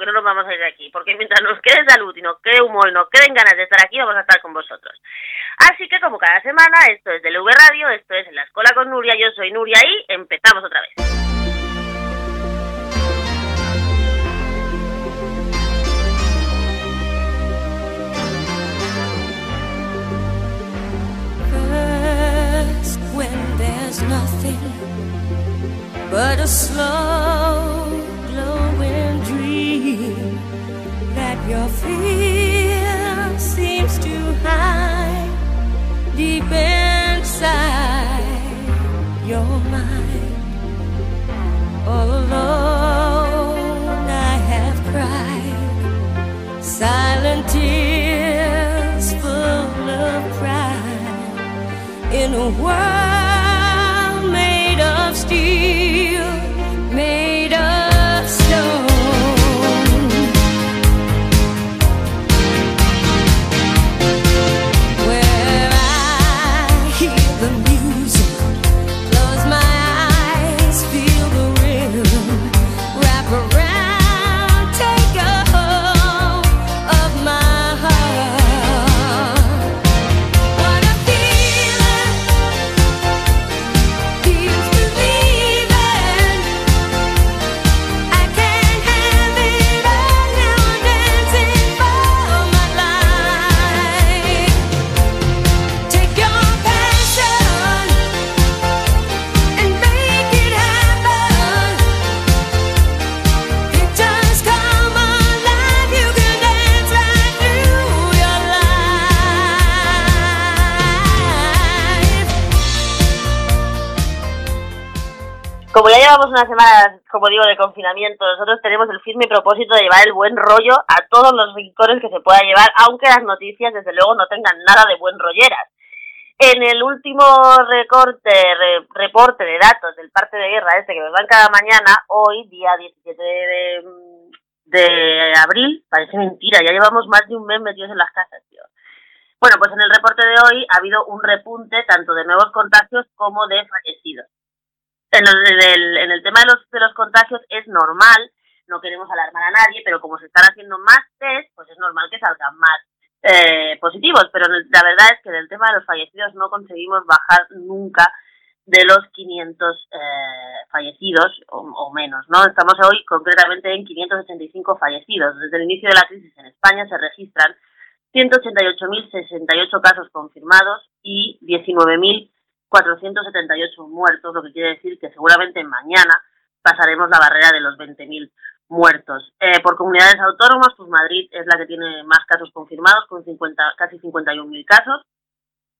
que no nos vamos a ir de aquí, porque mientras nos quede salud y nos quede humor y nos queden ganas de estar aquí, vamos a estar con vosotros. Así que como cada semana, esto es DLV Radio, esto es En la Escuela con Nuria, yo soy Nuria y empezamos otra vez. That your fear seems to hide deep inside your mind. All alone, I have cried silent tears full of pride in a world como digo, de confinamiento, nosotros tenemos el firme propósito de llevar el buen rollo a todos los rincones que se pueda llevar, aunque las noticias, desde luego, no tengan nada de buen rolleras. En el último recorte, reporte de datos del parte de guerra este que nos dan cada mañana, hoy, día 17 de, de abril, parece mentira, ya llevamos más de un mes metidos en las casas, tío. Bueno, pues en el reporte de hoy ha habido un repunte tanto de nuevos contagios como de fallecidos en el, en el tema de los, de los contagios es normal, no queremos alarmar a nadie, pero como se están haciendo más test, pues es normal que salgan más eh, positivos. Pero la verdad es que en el tema de los fallecidos no conseguimos bajar nunca de los 500 eh, fallecidos o, o, menos, ¿no? Estamos hoy concretamente en 585 fallecidos. Desde el inicio de la crisis en España se registran 188.068 casos confirmados y 19.000 478 muertos, lo que quiere decir que seguramente mañana pasaremos la barrera de los 20.000 muertos. Eh, por comunidades autónomas, pues Madrid es la que tiene más casos confirmados, con 50, casi 51.000 casos,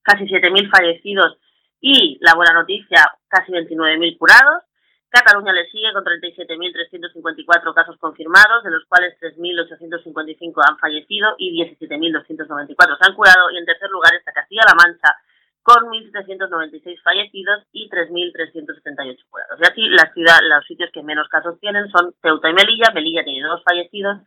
casi 7.000 fallecidos y, la buena noticia, casi 29.000 curados. Cataluña le sigue con 37.354 casos confirmados, de los cuales 3.855 han fallecido y 17.294 se han curado. Y en tercer lugar está Castilla-La Mancha, con 1.796 fallecidos y 3.378 curados. Y así la ciudad, los sitios que menos casos tienen son Ceuta y Melilla. Melilla tiene dos fallecidos,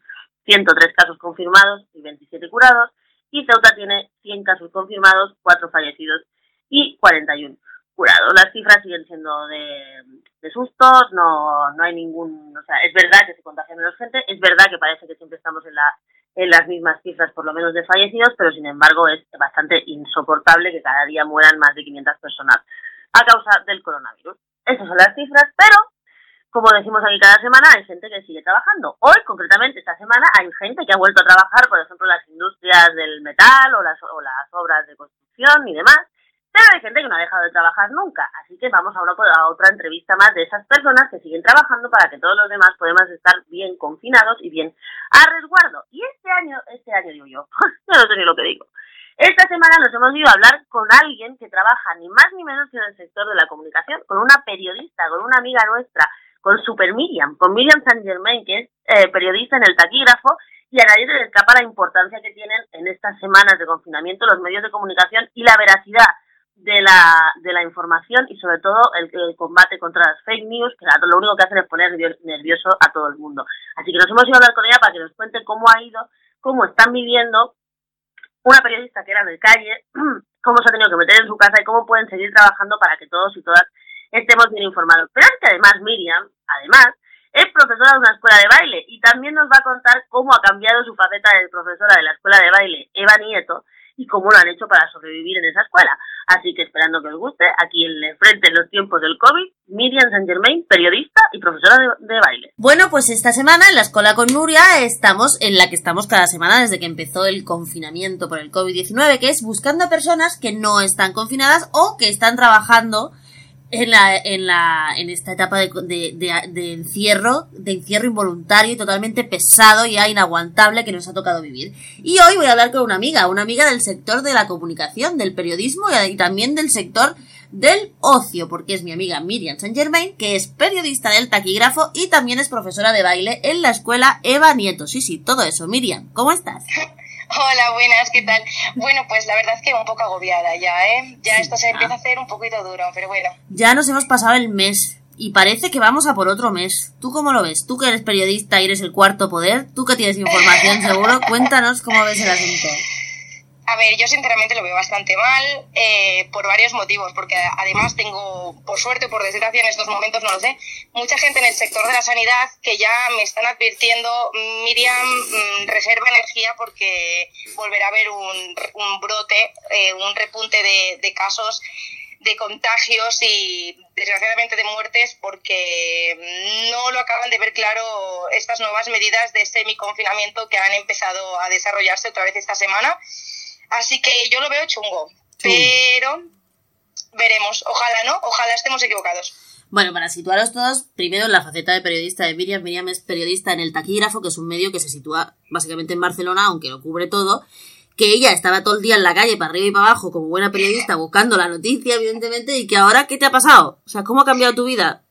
103 casos confirmados y 27 curados. Y Ceuta tiene 100 casos confirmados, 4 fallecidos y 41 curados. Las cifras siguen siendo de, de sustos, no, no hay ningún... O sea, es verdad que se contagia menos gente, es verdad que parece que siempre estamos en la en las mismas cifras por lo menos de fallecidos, pero sin embargo es bastante insoportable que cada día mueran más de 500 personas a causa del coronavirus. Esas son las cifras, pero como decimos aquí cada semana, hay gente que sigue trabajando. Hoy, concretamente, esta semana, hay gente que ha vuelto a trabajar, por ejemplo, las industrias del metal o las, o las obras de construcción y demás, pero hay gente que no ha dejado de trabajar nunca, así que vamos a, una, a otra entrevista más de esas personas que siguen trabajando para que todos los demás podamos estar bien confinados y bien a resguardo. Y este año, este año digo yo, no sé ni lo que digo. Esta semana nos hemos ido a hablar con alguien que trabaja ni más ni menos que en el sector de la comunicación, con una periodista, con una amiga nuestra, con Super Miriam, con Miriam San Germain, que es eh, periodista en el taquígrafo, y a nadie le escapa la importancia que tienen en estas semanas de confinamiento los medios de comunicación y la veracidad de la, de la información y sobre todo el, combate contra las fake news, que lo único que hacen es poner nervioso a todo el mundo. Así que nos hemos ido a hablar con ella para que nos cuente cómo ha ido, cómo están viviendo una periodista que era de calle, cómo se ha tenido que meter en su casa y cómo pueden seguir trabajando para que todos y todas estemos bien informados. Pero es que además Miriam, además, es profesora de una escuela de baile y también nos va a contar cómo ha cambiado su faceta de profesora de la escuela de baile Eva Nieto y cómo lo han hecho para sobrevivir en esa escuela. Así que esperando que os guste, aquí en frente en los tiempos del COVID, Miriam Saint Germain, periodista y profesora de, baile. Bueno, pues esta semana en la escuela con Nuria estamos en la que estamos cada semana desde que empezó el confinamiento por el COVID-19, que es buscando a personas que no están confinadas o que están trabajando en la, en la, en esta etapa de, de, encierro, de encierro involuntario y totalmente pesado y inaguantable que nos ha tocado vivir. Y hoy voy a hablar con una amiga, una amiga del sector de la comunicación, del periodismo y, también del sector del ocio, porque es mi amiga Miriam Saint Germain, que es periodista del taquígrafo y también es profesora de baile en la escuela Eva Nieto. Sí, sí, todo eso. Miriam, ¿cómo estás? Hola, buenas, ¿qué tal? Bueno, pues la verdad es que un poco agobiada ya, ¿eh? Ya esto se empieza a hacer un poquito duro, pero bueno. Ya nos hemos pasado el mes y parece que vamos a por otro mes. ¿Tú cómo lo ves? Tú que eres periodista y eres el cuarto poder, tú que tienes información seguro, cuéntanos cómo ves el asunto. A ver, yo sinceramente lo veo bastante mal eh, por varios motivos, porque además tengo, por suerte o por desgracia en estos momentos, no lo sé, mucha gente en el sector de la sanidad que ya me están advirtiendo, Miriam, mm, reserva energía porque volverá a haber un, un brote, eh, un repunte de, de casos de contagios y desgraciadamente de muertes porque no lo acaban de ver claro estas nuevas medidas de semi-confinamiento que han empezado a desarrollarse otra vez esta semana Así que yo lo veo chungo, pero veremos. Ojalá no, ojalá estemos equivocados. Bueno, para situaros todos, primero en la faceta de periodista de Miriam. Miriam es periodista en El Taquígrafo, que es un medio que se sitúa básicamente en Barcelona, aunque lo cubre todo. Que ella estaba todo el día en la calle, para arriba y para abajo, como buena periodista, buscando la noticia, evidentemente, y que ahora, ¿qué te ha pasado? O sea, ¿cómo ha cambiado tu vida?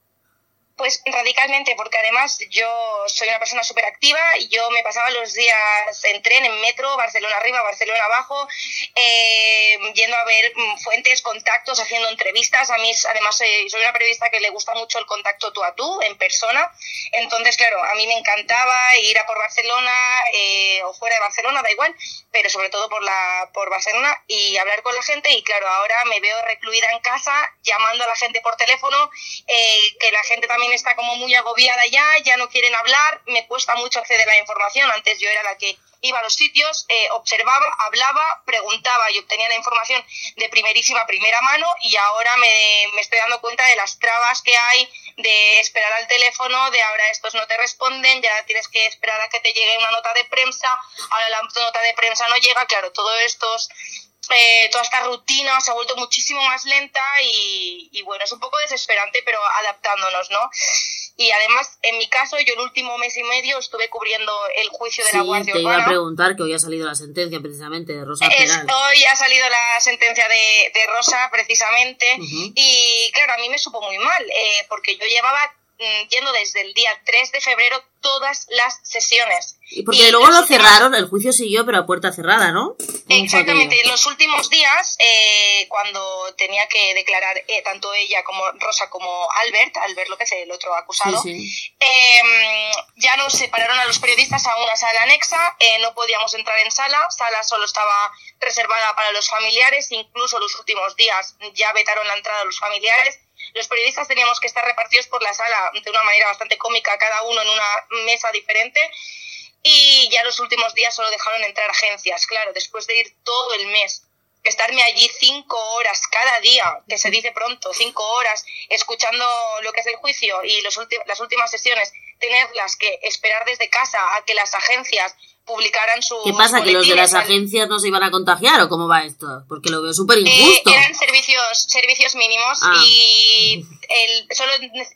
Pues radicalmente, porque además yo soy una persona súper activa y yo me pasaba los días en tren, en metro, Barcelona arriba, Barcelona abajo, eh, yendo a ver mm, fuentes, contactos, haciendo entrevistas. A mí, además, soy, una periodista que le gusta mucho el contacto tú a tú, en persona. Entonces, claro, a mí me encantaba ir a por Barcelona eh, o fuera de Barcelona, da igual, pero sobre todo por, la, por Barcelona y hablar con la gente. Y claro, ahora me veo recluida en casa, llamando a la gente por teléfono, eh, que la gente también está como muy agobiada ya, ya no quieren hablar, me cuesta mucho acceder a la información, antes yo era la que iba a los sitios, eh, observaba, hablaba, preguntaba y obtenía la información de primerísima primera mano y ahora me, me, estoy dando cuenta de las trabas que hay de esperar al teléfono, de ahora estos no te responden, ya tienes que esperar a que te llegue una nota de prensa, ahora la nota de prensa no llega, claro, todos estos eh, toda esta rutina se ha vuelto muchísimo más lenta y, bueno, es un poco desesperante, pero adaptándonos, ¿no? Y además, en mi caso, yo el último mes y medio estuve cubriendo el juicio de la Guardia te iba a preguntar que hoy ha salido la sentencia precisamente de Rosa Penal. hoy ha salido la sentencia de, Rosa precisamente y claro, a mí me supo muy mal eh, porque yo llevaba yendo desde el día 3 de febrero todas las sesiones. Y porque luego lo cerraron, el juicio siguió, pero a puerta cerrada, ¿no? Exactamente. En los últimos días, eh, cuando tenía que declarar eh, tanto ella como Rosa como Albert, Albert López, el otro acusado, em, ya nos separaron a los periodistas a una sala anexa, eh, no podíamos entrar en sala, sala solo estaba reservada para los familiares, incluso los últimos días ya vetaron la entrada a los familiares los periodistas teníamos que estar repartidos por la sala de una manera bastante cómica, cada uno en una mesa diferente. Y ya los últimos días solo dejaron entrar agencias. Claro, después de ir todo el mes, estarme allí cinco horas cada día, que se dice pronto, cinco horas, escuchando lo que es el juicio y los las últimas sesiones, tenerlas que esperar desde casa a que las agencias publicaran su. ¿Qué pasa? ¿Que los de las agencias no se iban a contagiar o cómo va esto? Porque lo veo súper injusto. Eh, eran servicios, servicios mínimos ah. y el, solo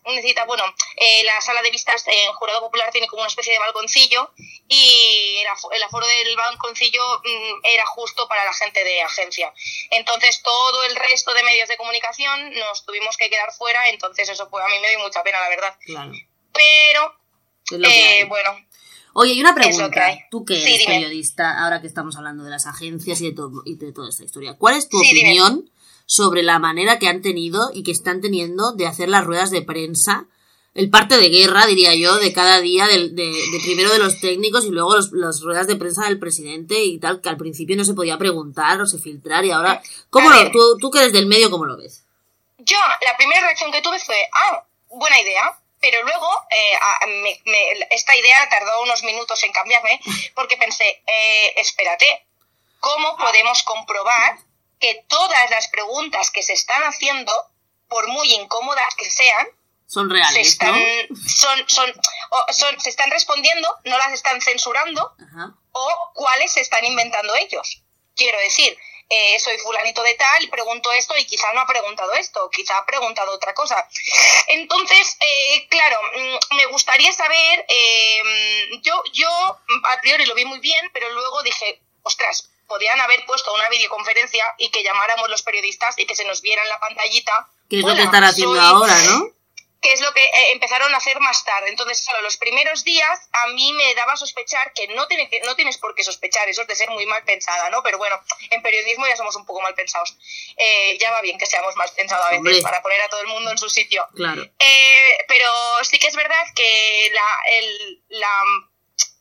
necesita, bueno, eh, la sala de vistas en Jurado Popular tiene como una especie de balconcillo y el, aforo del balconcillo mm, era justo para la gente de agencia. Entonces todo el resto de medios de comunicación nos tuvimos que quedar fuera, entonces eso pues a mí me dio mucha pena, la verdad. Claro. Pero, eh, bueno, Oye, y una Es lo que pregunta. hay. Tú que eres periodista, ahora que estamos hablando de las agencias y de, todo, y de toda esta historia, ¿cuál es tu Sí, dime. opinión sobre la manera que han tenido y que están teniendo de hacer las ruedas de prensa? El parte de guerra, diría yo, de cada día, del- de, de primero de los técnicos y luego los, las ruedas de prensa del presidente y tal, que al principio no se podía preguntar o se filtrar y ahora... ¿Cómo A lo, tú, tú que eres del medio, ¿cómo lo ves? Yo, la primera reacción que tuve fue, ah, buena idea. Pero luego eh, a- me- me- esta idea tardó unos minutos en cambiarme porque pensé, eh, espérate, ¿cómo podemos comprobar que todas las preguntas que se están haciendo, por muy incómodas que sean, Son se reales, están, ¿no? son, son, o son- se están respondiendo, no las están censurando Ajá. o cuáles se están inventando ellos. Quiero decir, eh, soy fulanito de tal pregunto esto y quizá no ha preguntado esto, quizá ha preguntado otra cosa. Entonces, eh, claro, mm, me gustaría saber, eh, yo, yo a priori lo vi muy bien, pero luego dije, ostras, podrían haber puesto una videoconferencia y que llamáramos los periodistas y que se nos viera en la pantallita. Que es lo "Hola, que están haciendo soy- ahora, ¿no? Que es lo que eh, empezaron a hacer más tarde. Entonces, claro, los primeros días a mí me daba a sospechar que no, tiene que no tienes por qué sospechar, eso es de ser muy mal pensada, ¿no? Pero bueno, en periodismo ya somos un poco mal pensados. Eh, ya va bien que seamos mal pensados a veces Hombre. para poner a todo el mundo en su sitio. Claro. Eh, pero sí que es verdad que la, el- la,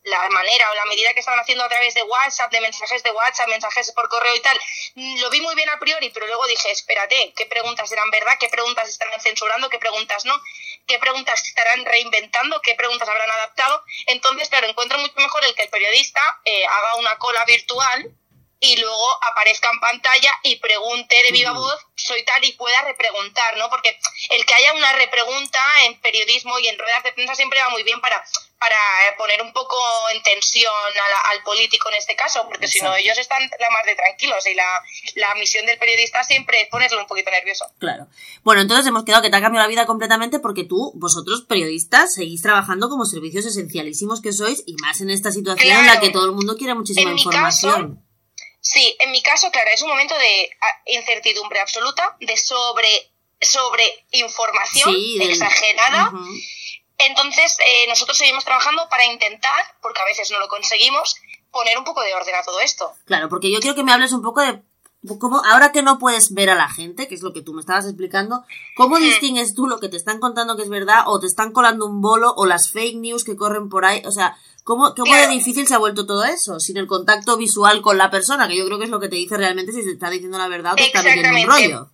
la manera o la medida que estaban haciendo a través de WhatsApp, de mensajes de WhatsApp, mensajes por correo y tal, mm, lo vi muy bien a priori, pero luego dije, espérate, ¿qué preguntas eran verdad? ¿Qué preguntas estarán censurando? ¿Qué preguntas no? ¿Qué preguntas estarán reinventando? ¿Qué preguntas habrán adaptado? Entonces, claro, encuentro mucho mejor el que el periodista eh, haga una cola virtual y luego aparezca en pantalla y pregunte de viva voz, soy tal y pueda repreguntar, ¿no? Porque el que haya una repregunta en periodismo y en ruedas de prensa siempre va muy bien para, para eh, poner un poco en tensión a la- al político en este caso, porque si no ellos están la más de tranquilos y la, la misión del periodista siempre es ponerlo un poquito nervioso. Claro. Bueno, entonces hemos quedado que te ha cambiado la vida completamente porque tú, vosotros periodistas, seguís trabajando como servicios esencialísimos que sois y más en esta situación en la que todo el mundo quiere muchísima En mi información. Sí, en mi caso, claro, es un momento de ah, incertidumbre absoluta, de sobre, sobre información Sí, del- exagerada. Entonces, eh, nosotros seguimos trabajando para intentar, porque a veces no lo conseguimos, poner un poco de orden a todo esto. Claro, porque yo quiero que me hables un poco de cómo, ahora que no puedes ver a la gente, que es lo que tú me estabas explicando, ¿cómo distingues tú lo que te están contando que es verdad o te están colando un bolo o las fake news que corren por ahí? O sea, ¿cómo, cómo de Claro. difícil se ha vuelto todo eso? Sin el contacto visual con la persona, que yo creo que es lo que te dice realmente si te está diciendo la verdad o te está metiendo un rollo.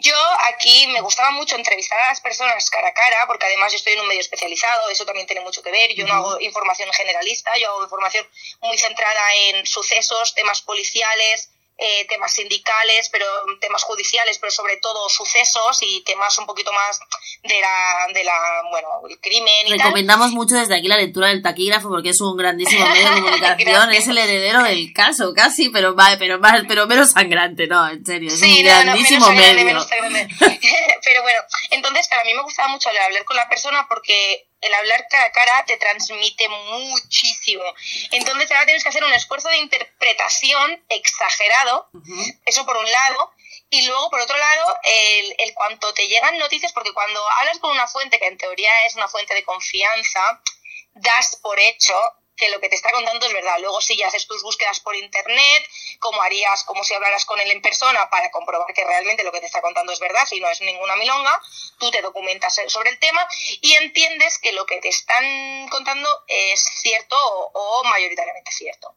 Yo aquí me gustaba mucho entrevistar a las personas cara a cara, porque además yo estoy en un medio especializado, eso también tiene mucho que ver. Yo no hago información generalista, yo hago información muy centrada en sucesos, temas policiales, eh, temas sindicales, pero temas judiciales, pero sobre todo sucesos y temas un poquito más de la, de la bueno, el crimen y tal. Recomendamos mucho desde aquí la lectura del taquígrafo porque es un grandísimo medio de comunicación, es el heredero del caso casi, pero va, pero más, pero menos sangrante, no, en serio, es Sí, un no, no, grandísimo menos grande, medio. menos. Pero bueno, entonces para mí me gustaba mucho hablar con la persona porque el hablar cara a cara te transmite muchísimo. Entonces ahora tienes que hacer un esfuerzo de interpretación exagerado, eso por un lado. Y luego, por otro lado, el, el cuanto te llegan noticias, porque cuando hablas con una fuente que en teoría es una fuente de confianza, das por hecho que lo que te está contando es verdad. Luego sí, ya haces tus búsquedas por internet, como harías, como si hablaras con él en persona para comprobar que realmente lo que te está contando es verdad, si no es ninguna milonga, tú te documentas sobre el tema y entiendes que lo que te están contando es cierto o, o mayoritariamente cierto.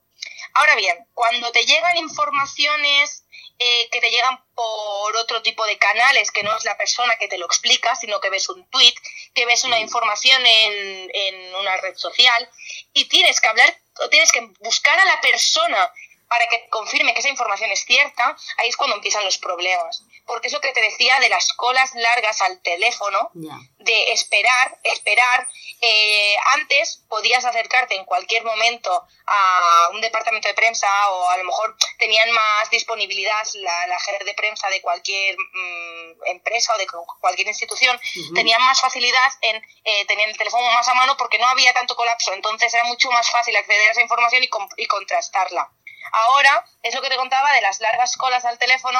Ahora bien, cuando te llegan informaciones eh, que te llegan por otro tipo de canales, que no es la persona que te lo explica, sino que ves un tweet, que ves una información en, en una red social y tienes que hablar, o tienes que buscar a la persona para que confirme que esa información es cierta, ahí es cuando empiezan los problemas. Porque es lo que te decía de las colas largas al teléfono, de esperar, esperar. Eh, antes podías acercarte en cualquier momento a un departamento de prensa o a lo mejor tenían más disponibilidad la, la jefe de prensa de cualquier mm, empresa o de cu- cualquier institución, tenían más facilidad en eh, tener el teléfono más a mano porque no había tanto colapso, entonces era mucho más fácil acceder a esa información y, y contrastarla. Ahora es lo que te contaba de las largas colas al teléfono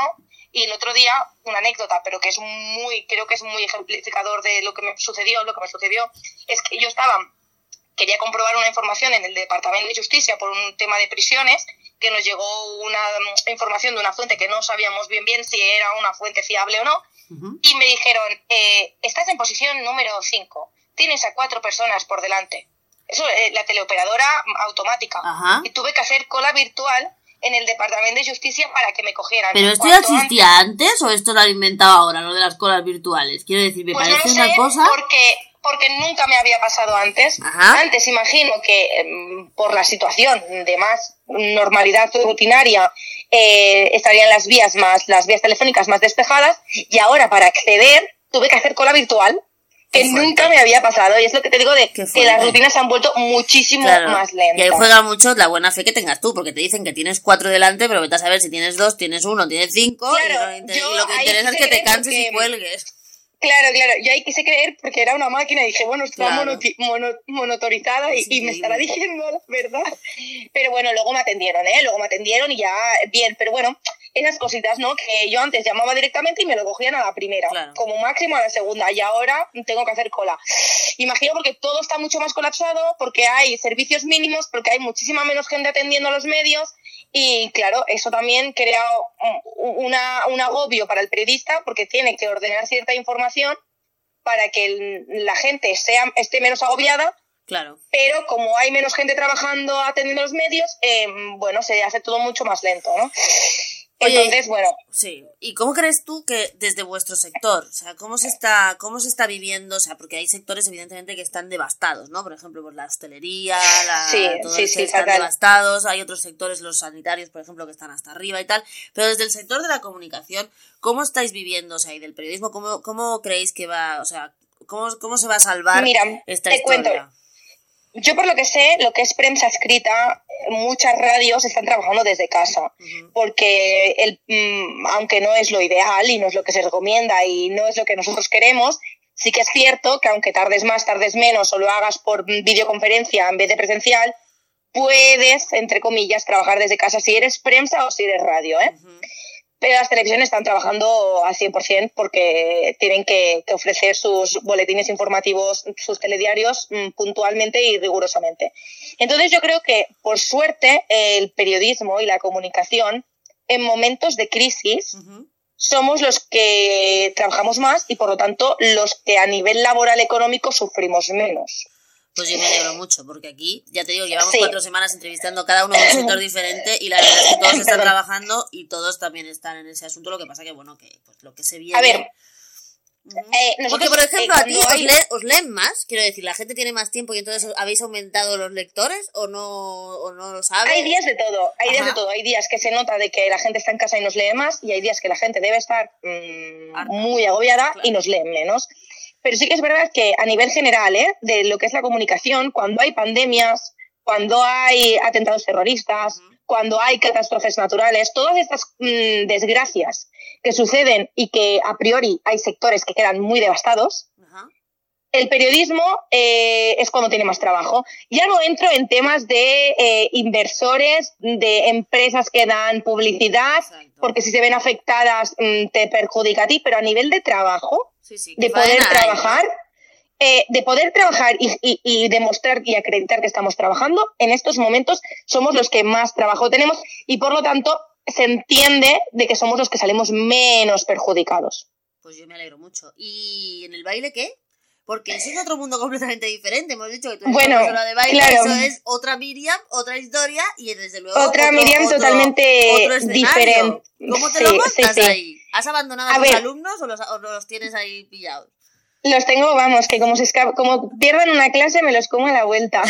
y el otro día una anécdota, pero que es muy, creo que es muy ejemplificador de lo que me sucedió, lo que me sucedió, es que yo estaba quería comprobar una información en el Departamento de Justicia por un tema de prisiones, que nos llegó una información de una fuente que no sabíamos bien bien si era una fuente fiable o no, y me dijeron, eh, estás en posición número 5, tienes a cuatro personas por delante. Eso, eh, la teleoperadora automática. Y tuve que hacer cola virtual en el Departamento de Justicia para que me cogieran. ¿Pero esto ya existía antes. o esto lo han inventado ahora, lo de las colas virtuales? Quiero decir, me pues parece una cosa... Porque, porque nunca me había pasado antes. Antes imagino que em, por la situación de más normalidad rutinaria eh, estarían las vías más, las vías telefónicas más despejadas y ahora para acceder tuve que hacer cola virtual que nunca me había pasado. Y es lo que te digo de que las rutinas se han vuelto muchísimo más lentas. Y ahí juega mucho la buena fe que tengas tú, porque te dicen que tienes cuatro delante, pero vete a saber si tienes dos, tienes uno, tienes cinco. y, lo, que interesa es que te canses y cuelgues. Claro, claro, yo ahí quise creer porque era una máquina y dije, bueno, está monotorizada y, me estará diciendo la verdad. Pero bueno, luego me atendieron, ¿eh? Luego me atendieron y ya, bien, pero bueno, esas cositas, ¿no? Que yo antes llamaba directamente y me lo cogían a la primera, como máximo a la segunda, y ahora tengo que hacer cola. Imagino porque todo está mucho más colapsado, porque hay servicios mínimos, porque hay muchísima menos gente atendiendo a los medios y claro, eso también crea una, un agobio para el periodista porque tiene que ordenar cierta información para que la gente sea, esté menos agobiada. Claro. Pero como hay menos gente trabajando atendiendo los medios, eh, bueno, se hace todo mucho más lento, ¿no? Entonces, bueno. Sí. ¿Y cómo crees tú que desde vuestro sector, o sea, cómo se está, cómo se está viviendo? O sea, porque hay sectores evidentemente que están devastados, ¿no? Por ejemplo, por la hostelería, la, sí, sí, sí, están devastados. Hay otros sectores, los sanitarios, por ejemplo, que están hasta arriba y tal. Pero desde el sector de la comunicación, ¿cómo estáis viviendo, o sea, y del periodismo, cómo, cómo creéis que va, o sea, cómo, cómo se va a salvar Mira, esta te historia? Cuento. Yo por lo que sé, lo que es prensa escrita, muchas radios están trabajando desde casa, porque el, mm, aunque no es lo ideal y no es lo que se recomienda y no es lo que nosotros queremos, sí que es cierto que aunque tardes más, tardes menos o lo hagas por videoconferencia en vez de presencial, puedes, entre comillas, trabajar desde casa si eres prensa o si eres radio. ¿eh? Pero las televisiones están trabajando al 100% porque tienen que, ofrecer sus boletines informativos, sus telediarios mm, puntualmente y rigurosamente. Entonces yo creo que, por suerte, el periodismo y la comunicación en momentos de crisis somos los que trabajamos más y, por lo tanto, los que a nivel laboral económico sufrimos menos. Pues yo me alegro mucho, porque aquí, ya te digo, llevamos cuatro semanas entrevistando cada uno de un sector diferente y la verdad es que todos están trabajando y todos también están en ese asunto. Lo que pasa que, bueno, que pues, lo que se viene... A ver, eh, porque, por ejemplo, a ti os, leen más, quiero decir, la gente tiene más tiempo y entonces habéis aumentado los lectores o no, o no lo sabes. Hay días de todo, hay días de todo. Hay días que se nota de que la gente está en casa y nos lee más y hay días que la gente debe estar mm, muy agobiada y nos leen menos. Pero sí que es verdad que a nivel general, ¿eh? de lo que es la comunicación, cuando hay pandemias, cuando hay atentados terroristas, cuando hay catástrofes naturales, todas estas mm, desgracias que suceden y que a priori hay sectores que quedan muy devastados, el periodismo eh, es cuando tiene más trabajo. Ya no entro en temas de eh, inversores, de empresas que dan publicidad, porque si se ven afectadas mm, te perjudica a ti, pero a nivel de trabajo, de poder trabajar, eh, de poder trabajar y, demostrar y acreditar que estamos trabajando, en estos momentos somos los que más trabajo tenemos y por lo tanto se entiende de que somos los que salimos menos perjudicados. Pues yo me alegro mucho. ¿Y en el baile qué? Porque eso es otro mundo completamente diferente. Hemos dicho que tú eres bueno, de baile, eso es otra Miriam, otra historia y desde luego. Otra Miriam totalmente diferente. ¿Cómo te lo montas ahí? ¿Has abandonado a, tus alumnos o los, tienes ahí pillados? Los tengo, vamos, que como, se como pierdan una clase me los como a la vuelta.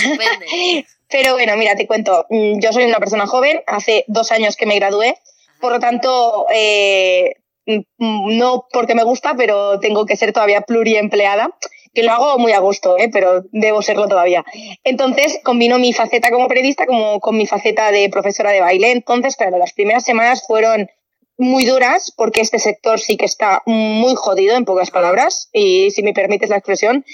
Pero bueno, mira, te cuento. Mm, yo soy una persona joven, hace dos años que me gradué, por lo tanto, eh, mm, no porque me gusta, pero tengo que ser todavía pluriempleada que lo hago muy a gusto, ¿eh? pero debo serlo todavía. Entonces, combino mi faceta como periodista como con mi faceta de profesora de baile. Entonces, claro, las primeras semanas fueron muy duras porque este sector sí que está muy jodido, en pocas palabras, y si me permites la expresión,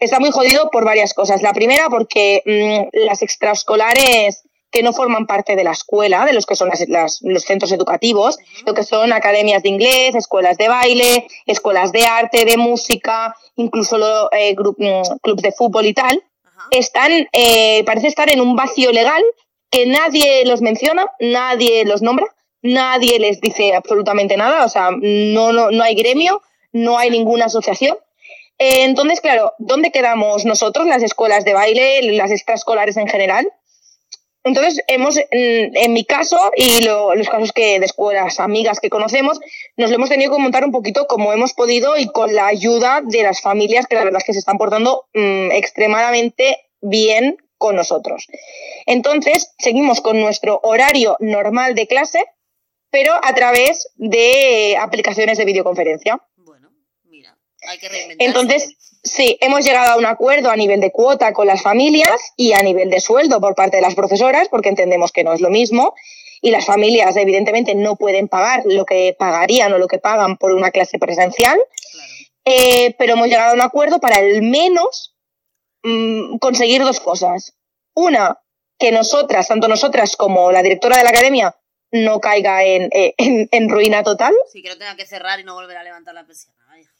está muy jodido por varias cosas. La primera, porque mm, las extraescolares que no forman parte de la escuela, de los que son las, los centros educativos, lo que son academias de inglés, escuelas de baile, escuelas de arte, de música, incluso eh, mm, clubes de fútbol y tal, están, eh, parece estar en un vacío legal que nadie los menciona, nadie los nombra, nadie les dice absolutamente nada, o sea, no, no, no hay gremio, no hay ninguna asociación. Eh, entonces, claro, ¿dónde quedamos nosotros, las escuelas de baile, las extraescolares en general? Entonces, hemos, en, mi caso y los casos que de escuelas amigas que conocemos, nos lo hemos tenido que montar un poquito como hemos podido y con la ayuda de las familias que la verdad es que se están portando mm, extremadamente bien con nosotros. Entonces, seguimos con nuestro horario normal de clase, pero a través de aplicaciones de videoconferencia. Bueno, mira, hay que reinventarse. Entonces, Sí, hemos llegado a un acuerdo a nivel de cuota con las familias y a nivel de sueldo por parte de las profesoras, porque entendemos que no es lo mismo. Y las familias, evidentemente, no pueden pagar lo que pagarían o lo que pagan por una clase presencial. Eh, pero hemos llegado a un acuerdo para al menos mm, conseguir dos cosas. Una, que nosotras, tanto nosotras como la directora de la academia, no caiga en, eh, en, ruina total. Sí, que no tenga que cerrar y no volver a levantar la presión.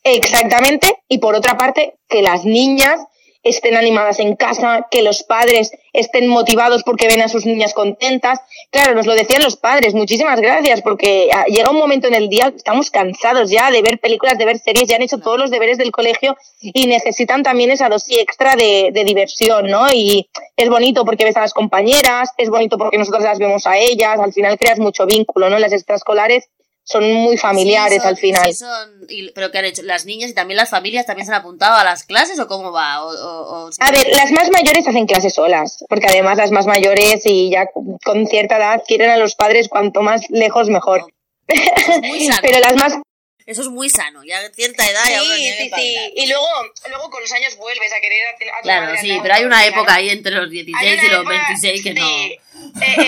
Exactamente. Y por otra parte, que las niñas estén animadas en casa, que los padres estén motivados porque ven a sus niñas contentas. Claro, nos lo decían los padres, muchísimas gracias, porque ah, llega un momento en el día, estamos cansados ya de ver películas, de ver series, ya han hecho todos los deberes del colegio y necesitan también esa dosis extra de, diversión, ¿no? Y es bonito porque ves a las compañeras, es bonito porque nosotros las vemos a ellas, al final creas mucho vínculo, ¿no? Las extraescolares son muy familiares al final. Sí son, pero ¿qué han hecho? ¿Las niñas y también las familias también se han apuntado a las clases o cómo va? a ver, las más mayores hacen clases solas, porque además las más mayores y ya con cierta edad quieren a los padres cuanto más lejos mejor. pero las más eso es muy sano, ya a cierta edad ya Sí, sí, sí. Y luego, luego con los años vuelves a querer a, Claro, sí, pero hay una época ahí entre los 16 y los 26 que no. Eh,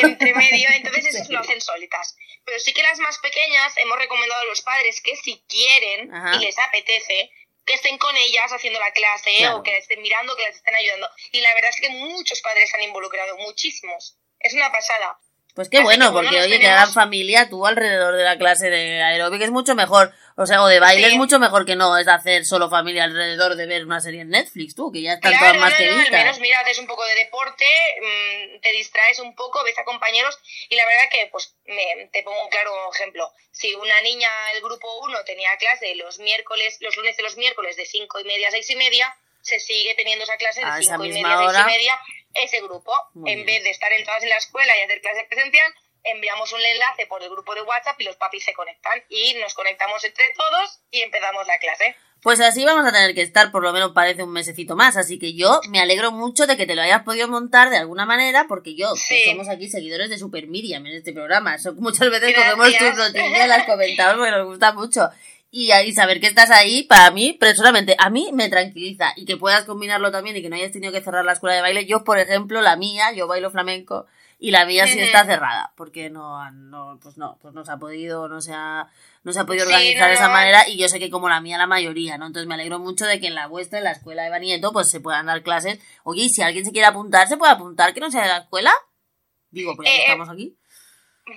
entre medio, entonces eso lo hacen solitas. Pero sí que las más pequeñas hemos recomendado a los padres que si quieren y les apetece, que estén con ellas haciendo la clase o que estén mirando, que les estén ayudando. Y la verdad es que muchos padres han involucrado, muchísimos. Es una pasada. Pues qué bueno, porque oye, que hagan familia tú alrededor de la clase de aeróbic es mucho mejor. O sea, o de baile es mucho mejor que no es hacer solo familia alrededor de ver una serie en Netflix, tú, que ya están todas más que vistas. Al menos mira, haces un poco de deporte, mm, te distraes un poco, ves a compañeros y la verdad que, pues, me, te pongo un claro ejemplo. Si una niña del grupo 1 tenía clase los miércoles, los lunes y los miércoles de 5 y media a 6 y media, se sigue teniendo esa clase de 5 y media a 6 y media ese grupo, en vez de estar entrados en la escuela y hacer clase presencial, enviamos un enlace por el grupo de WhatsApp y los papis se conectan. Y nos conectamos entre todos y empezamos la clase. Pues así vamos a tener que estar, por lo menos parece un mesecito más, así que yo me alegro mucho de que te lo hayas podido montar de alguna manera, porque yo, que somos aquí seguidores de Super Miriam en este programa, muchas veces cogemos tus noticias, las comentamos porque nos gusta mucho. Y, y saber que estás ahí, para mí, personalmente, a mí me tranquiliza. Y que puedas combinarlo también y que no hayas tenido que cerrar la escuela de baile. Yo, por ejemplo, la mía, yo bailo flamenco y la mía sí está cerrada porque no, no pues no pues no se ha podido no se ha no se ha podido organizar de esa manera. Y yo sé que como la mía la mayoría no entonces me alegro mucho de que en la vuestra en la escuela de Banieto pues se puedan dar clases. Oye y si alguien se quiere apuntar se puede apuntar que no sea de la escuela digo pues ya eh, estamos aquí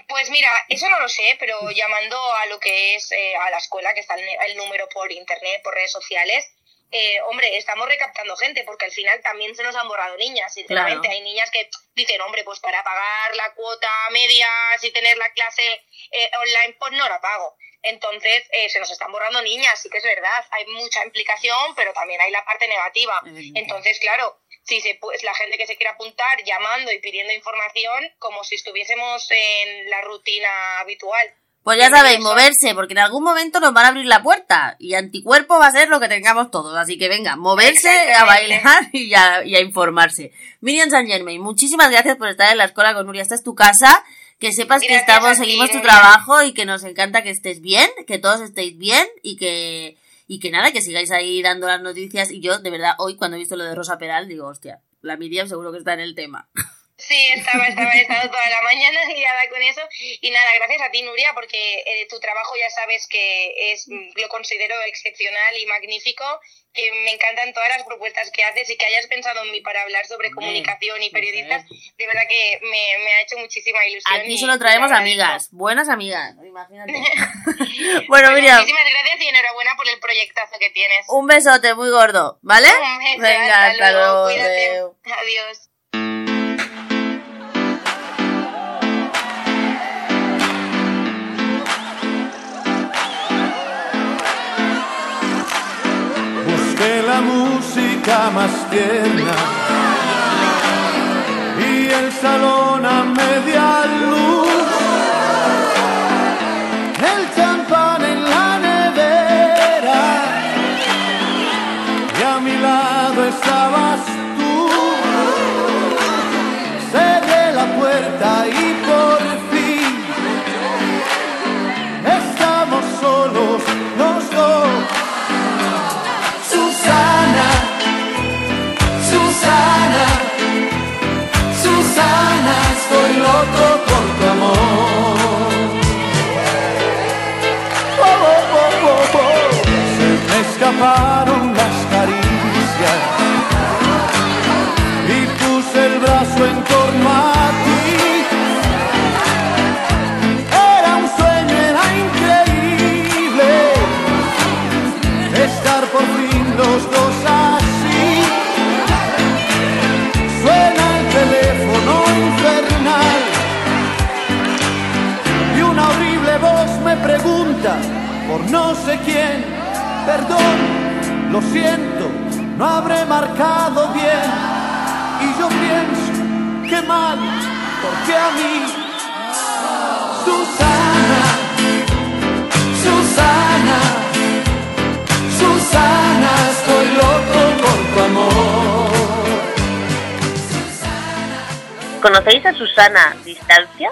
pues mira, eso no lo sé, pero llamando a lo que es eh, a la escuela, que está el, número por internet, por redes sociales, eh, hombre, estamos recaptando gente, porque al final también se nos han borrado niñas, sinceramente. Hay niñas que dicen, hombre, pues para pagar la cuota media, y tener la clase eh, online, pues no la pago. Entonces, eh, se nos están borrando niñas, sí que es verdad. Hay mucha implicación, pero también hay la parte negativa. Entonces, claro, si se, pues, la gente que se quiere apuntar llamando y pidiendo información, como si estuviésemos en la rutina habitual. Pues ya sabéis, moverse, porque en algún momento nos van a abrir la puerta y anticuerpo va a ser lo que tengamos todos. Así que venga, moverse, a bailar y a, y a informarse. Miriam San Germain, muchísimas gracias por estar en la escuela con Nuria. Esta es tu casa. Que sepas que estamos, seguimos tu trabajo y que nos encanta que estés bien, que todos estéis bien y que, y que nada, que sigáis ahí dando las noticias. Y yo, de verdad, hoy cuando he visto lo de Rosa Peral, digo, hostia, la Miriam seguro que está en el tema. Sí, estaba, estaba, he estado toda la mañana liada con eso. Y nada, gracias a ti, Nuria, porque eh, tu trabajo ya sabes que es lo considero excepcional y magnífico. Que me encantan todas las propuestas que haces y que hayas pensado en mí para hablar sobre comunicación y periodistas. De verdad que me, me ha hecho muchísima ilusión. Aquí solo traemos amigas, buenas amigas, imagínate. bueno, Miriam. Muchísimas gracias y enhorabuena por el proyectazo que tienes. Un besote muy gordo, ¿vale? Un beso, Venga, hasta hasta luego, cuídate. Adiós. Busqué la música más tierna. Y el salón a media escaparon ¿Conocéis a Susana Distancia?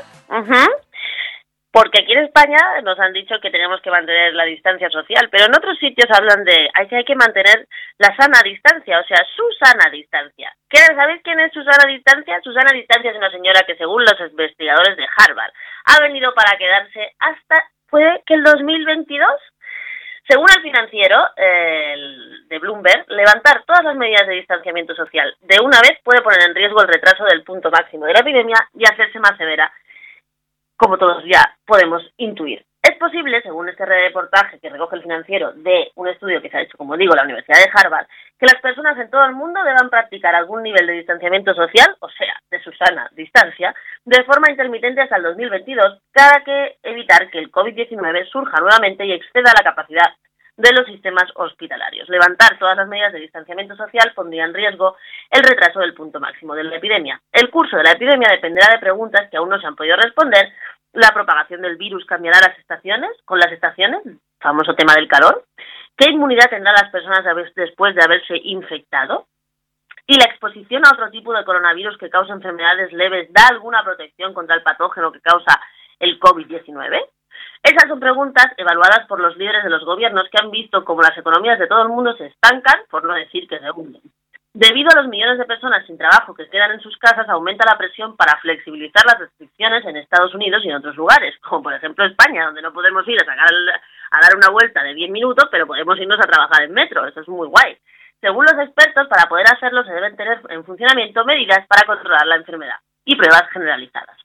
Porque aquí en España nos han dicho que tenemos que mantener la distancia social, pero en otros sitios hablan de hay que, hay que mantener la sana distancia, o sea, Susana Distancia. ¿Qué, ¿Sabéis quién es Susana Distancia? Susana Distancia es una señora que, según los investigadores de Harvard, ha venido para quedarse hasta, ¿fue que el 2022? Según el financiero eh, el de Bloomberg, levantar todas las medidas de distanciamiento social de una vez puede poner en riesgo el retraso del punto máximo de la epidemia y hacerse más severa, como todos ya podemos intuir. Es posible, según este reportaje que recoge el financiero de un estudio que se ha hecho, como digo, en la Universidad de Harvard, que las personas en todo el mundo deban practicar algún nivel de distanciamiento social, o sea, de su sana distancia, de forma intermitente hasta el 2022, cada que evitar que el COVID-19 surja nuevamente y exceda la capacidad de los sistemas hospitalarios. Levantar todas las medidas de distanciamiento social pondría en riesgo el retraso del punto máximo de la epidemia. El curso de la epidemia dependerá de preguntas que aún no se han podido responder. La propagación del virus cambiará las estaciones, con las estaciones, famoso tema del calor. ¿Qué inmunidad tendrán las personas después de haberse infectado? ¿Y la exposición a otro tipo de coronavirus que causa enfermedades leves da alguna protección contra el patógeno que causa el COVID-19? Esas son preguntas evaluadas por los líderes de los gobiernos que han visto cómo las economías de todo el mundo se estancan, por no decir que se hunden. Debido a los millones de personas sin trabajo que quedan en sus casas, aumenta la presión para flexibilizar las restricciones en Estados Unidos y en otros lugares, como por ejemplo España, donde no podemos ir a, sacar a dar una vuelta de 10 minutos, pero podemos irnos a trabajar en metro. Eso es muy guay. Según los expertos, para poder hacerlo se deben tener en funcionamiento medidas para controlar la enfermedad y pruebas generalizadas.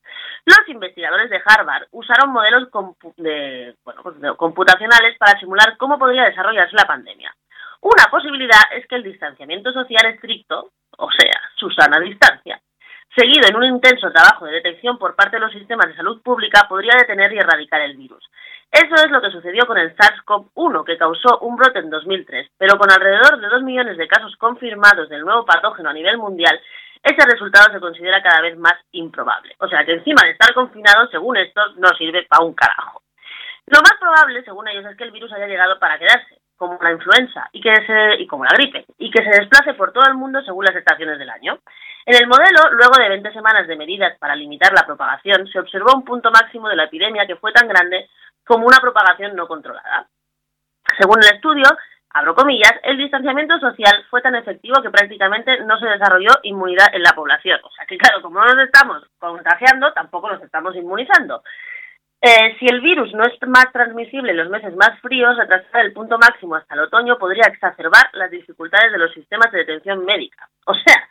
Los investigadores de Harvard usaron modelos de, bueno, pues computacionales para simular cómo podría desarrollarse la pandemia. Una posibilidad es que el distanciamiento social estricto, o sea, su sana distancia, seguido en un intenso trabajo de detección por parte de los sistemas de salud pública, podría detener y erradicar el virus. Eso es lo que sucedió con el SARS-CoV-1, que causó un brote en 2003, pero con alrededor de 2 millones de casos confirmados del nuevo patógeno a nivel mundial, ese resultado se considera cada vez más improbable. O sea que encima de estar confinado, según estos, no sirve para un carajo. Lo más probable, según ellos, es que el virus haya llegado para quedarse, como la influenza y, que se, y como la gripe, y que se desplace por todo el mundo según las estaciones del año. En el modelo, luego de 20 semanas de medidas para limitar la propagación, se observó un punto máximo de la epidemia que fue tan grande como una propagación no controlada. Según el estudio, abro comillas, el distanciamiento social fue tan efectivo que prácticamente no se desarrolló inmunidad en la población. O sea que claro, como no nos estamos contagiando, tampoco nos estamos inmunizando. Eh, si el virus no es más transmisible en los meses más fríos, retrasar el punto máximo hasta el otoño podría exacerbar las dificultades de los sistemas de detención médica. O sea,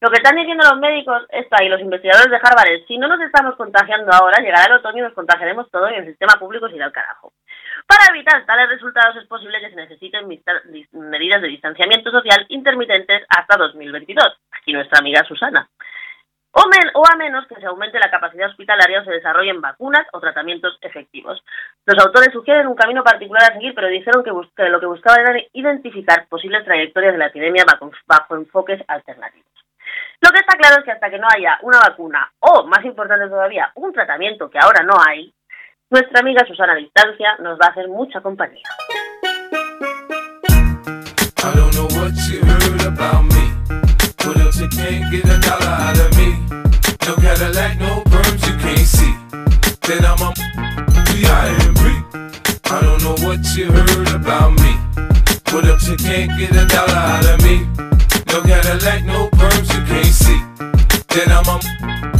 lo que están diciendo los médicos está y los investigadores de Harvard es, si no nos estamos contagiando ahora, llegará el otoño y nos contagiaremos todo y el sistema público se irá al carajo. Para evitar tales resultados es posible que se necesiten medidas de distanciamiento social intermitentes hasta 2022. Aquí nuestra amiga Susana o, a menos que se aumente la capacidad hospitalaria o se desarrollen vacunas o tratamientos efectivos. Los autores sugieren un camino particular a seguir, pero dijeron que, lo que buscaban era identificar posibles trayectorias de la epidemia bajo enfoques alternativos. Lo que está claro es que hasta que no haya una vacuna o, más importante todavía, un tratamiento que ahora no hay, nuestra amiga Susana Distancia nos va a hacer mucha compañía. what heard about me. No Cadillac, no perms you can't see. Then I'm a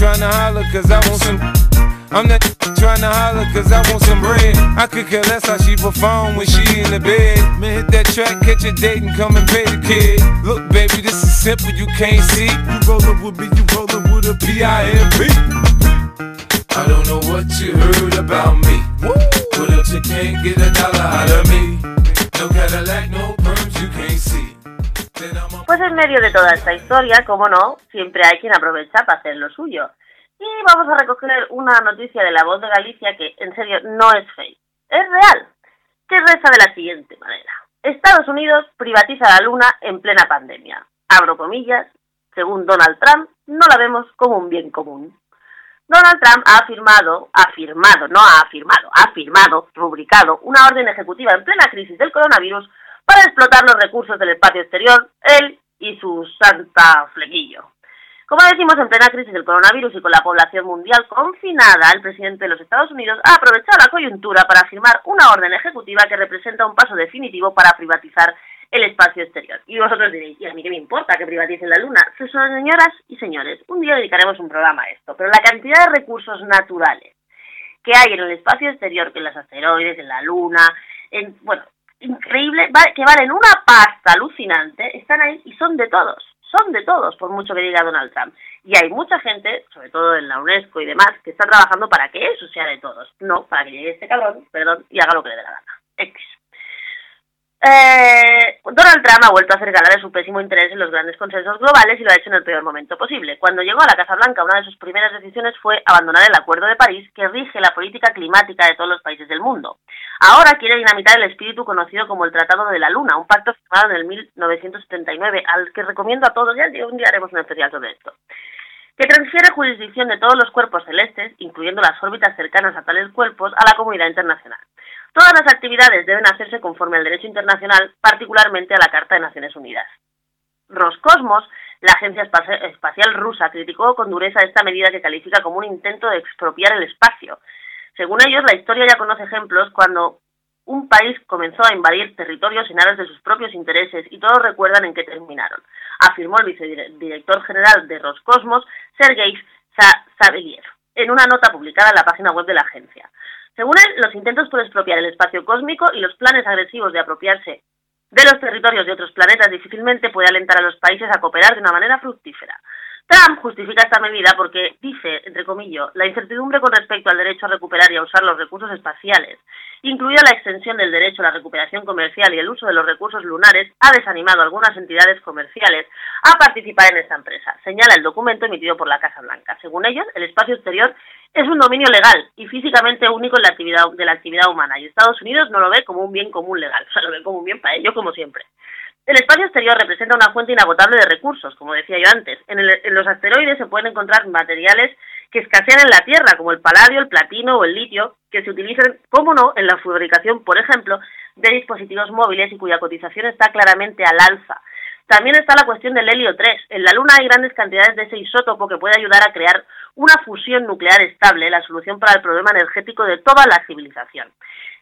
trying to holler cause I want some. I'm not trying to holler cause I want some bread. I could care less how she perform when she in the bed. Man, hit that track, catch a date and come and pay the kid. Look, baby, this is simple, you can't see. You rollin' with me, you rollin' with a P-I-M-P. I don't know what you heard about me. But if you can't get a dollar out of me, no Cadillac, no perms you can't see. Pues en medio de toda esta historia, como no, siempre hay quien aprovecha para hacer lo suyo. Y vamos a recoger una noticia de la voz de Galicia que, en serio, no es fake. Es real. Que reza de la siguiente manera. Estados Unidos privatiza la luna en plena pandemia. Abro comillas. Según Donald Trump, no la vemos como un bien común. Donald Trump ha afirmado, afirmado, no ha afirmado, ha firmado, rubricado una orden ejecutiva en plena crisis del coronavirus para explotar los recursos del espacio exterior, él y su santa flequillo. Como decimos, en plena crisis del coronavirus y con la población mundial confinada, el presidente de los Estados Unidos ha aprovechado la coyuntura para firmar una orden ejecutiva que representa un paso definitivo para privatizar el espacio exterior. Y vosotros diréis, ¿y a mí qué me importa que privaticen la Luna? Señoras y señores, un día dedicaremos un programa a esto, pero la cantidad de recursos naturales que hay en el espacio exterior, que en los asteroides, en la Luna, en, bueno, increíble, que valen una pasta alucinante, están ahí y son de todos, son de todos, por mucho que diga Donald Trump. Y hay mucha gente, sobre todo en la UNESCO y demás, que está trabajando para que eso sea de todos, no para que llegue este cabrón, perdón, y haga lo que le dé la gana. X. Eh, Donald Trump ha vuelto a hacer gala de su pésimo interés en los grandes consensos globales y lo ha hecho en el peor momento posible. Cuando llegó a la Casa Blanca, una de sus primeras decisiones fue abandonar el Acuerdo de París que rige la política climática de todos los países del mundo. Ahora quiere dinamitar el espíritu conocido como el Tratado de la Luna, un pacto firmado en el 1979, al que recomiendo a todos, ya un día haremos un especial sobre esto que transfiere jurisdicción de todos los cuerpos celestes, incluyendo las órbitas cercanas a tales cuerpos, a la comunidad internacional. Todas las actividades deben hacerse conforme al derecho internacional, particularmente a la Carta de Naciones Unidas. Roscosmos, la agencia espacial rusa, criticó con dureza esta medida que califica como un intento de expropiar el espacio. Según ellos, la historia ya conoce ejemplos cuando un país comenzó a invadir territorios en aras de sus propios intereses y todos recuerdan en qué terminaron, afirmó el vicedirector general de Roscosmos, Sergei Sabeliev, en una nota publicada en la página web de la agencia. Según él, los intentos por expropiar el espacio cósmico y los planes agresivos de apropiarse de los territorios de otros planetas difícilmente puede alentar a los países a cooperar de una manera fructífera. Trump justifica esta medida porque dice, entre comillas, la incertidumbre con respecto al derecho a recuperar y a usar los recursos espaciales, incluida la extensión del derecho a la recuperación comercial y el uso de los recursos lunares, ha desanimado a algunas entidades comerciales a participar en esta empresa, señala el documento emitido por la Casa Blanca. Según ellos, el espacio exterior es un dominio legal y físicamente único en la actividad, de la actividad humana y Estados Unidos no lo ve como un bien común legal, o sea, lo ve como un bien para ellos como siempre. El espacio exterior representa una fuente inagotable de recursos, como decía yo antes. En, los asteroides se pueden encontrar materiales que escasean en la Tierra, como el paladio, el platino o el litio, que se utilizan, como no, en la fabricación, por ejemplo, de dispositivos móviles y cuya cotización está claramente al alza. También está la cuestión del helio 3. En la Luna hay grandes cantidades de ese isótopo que puede ayudar a crear una fusión nuclear estable, la solución para el problema energético de toda la civilización.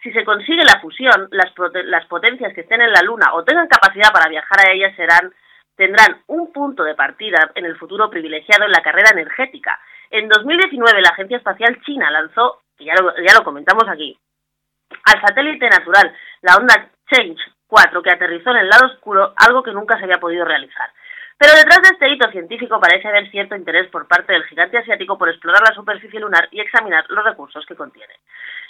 Si se consigue la fusión, las, potencias que estén en la Luna o tengan capacidad para viajar a ella serán, tendrán un punto de partida en el futuro privilegiado en la carrera energética. En 2019 la Agencia Espacial China lanzó, ya lo, ya lo comentamos aquí, al satélite natural, la onda Change 4, que aterrizó en el lado oscuro, algo que nunca se había podido realizar. Pero detrás de este hito científico parece haber cierto interés por parte del gigante asiático por explorar la superficie lunar y examinar los recursos que contiene.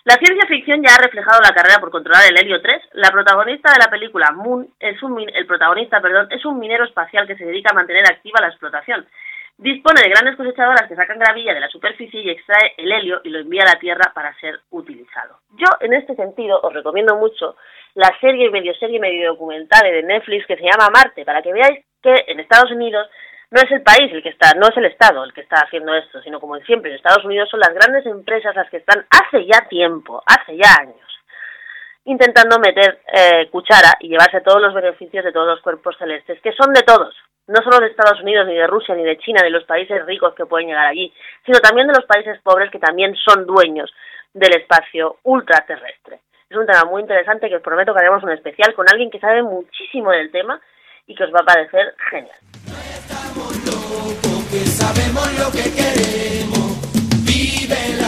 La ciencia ficción ya ha reflejado la carrera por controlar el helio 3. La protagonista de la película Moon es un el protagonista, perdón, es un minero espacial que se dedica a mantener activa la explotación. Dispone de grandes cosechadoras que sacan gravilla de la superficie y extrae el helio y lo envía a la Tierra para ser utilizado. Yo, en este sentido, os recomiendo mucho la serie, medio serie, medio documental de Netflix que se llama Marte, para que veáis que en Estados Unidos no es el país el que está, no es el Estado el que está haciendo esto, sino como siempre en Estados Unidos son las grandes empresas las que están hace ya tiempo, hace ya años, intentando meter eh, cuchara y llevarse todos los beneficios de todos los cuerpos celestes, que son de todos, no solo de Estados Unidos, ni de Rusia, ni de China, de los países ricos que pueden llegar allí, sino también de los países pobres que también son dueños del espacio ultraterrestre. Es un tema muy interesante que os prometo que haremos un especial con alguien que sabe muchísimo del tema y que os va a parecer genial que sabemos lo que queremos. Vive la